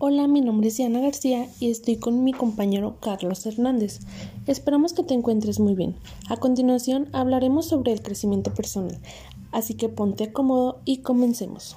Hola, mi nombre es Diana García y estoy con mi compañero Carlos Hernández. Esperamos que te encuentres muy bien. A continuación hablaremos sobre el crecimiento personal, así que ponte cómodo y comencemos.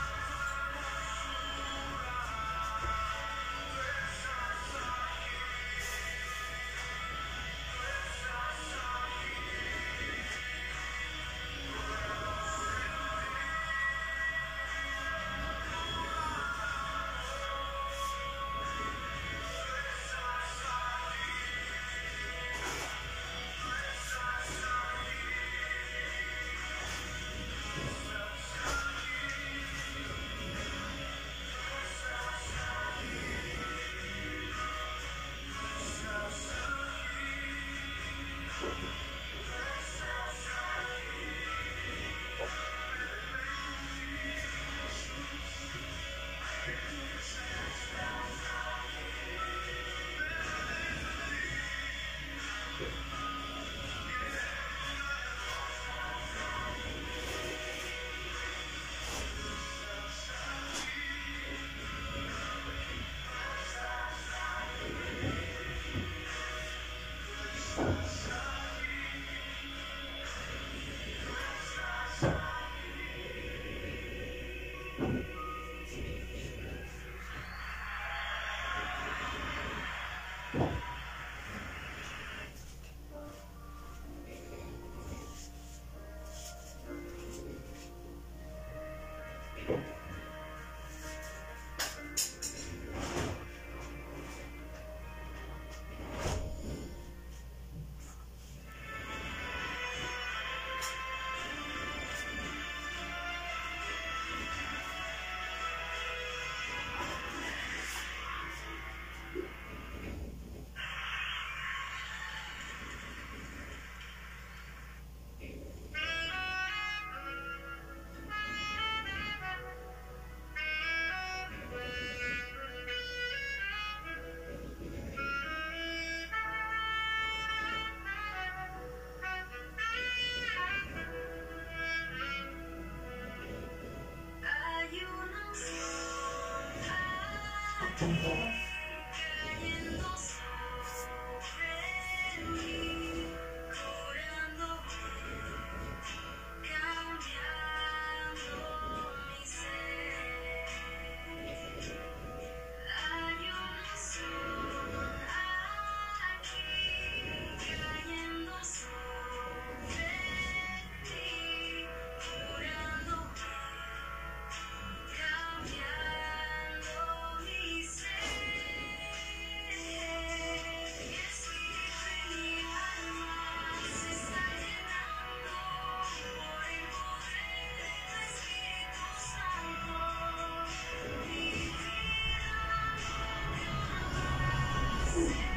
Tá Vamos lá. Yes.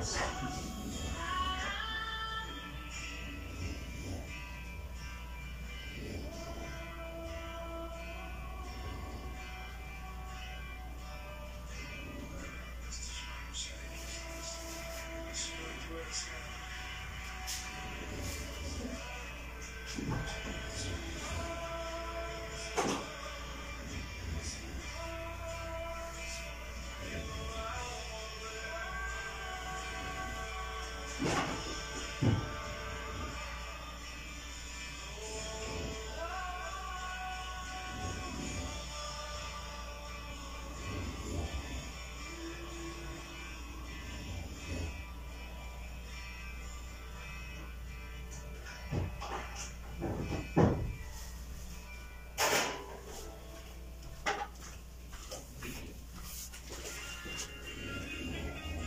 else.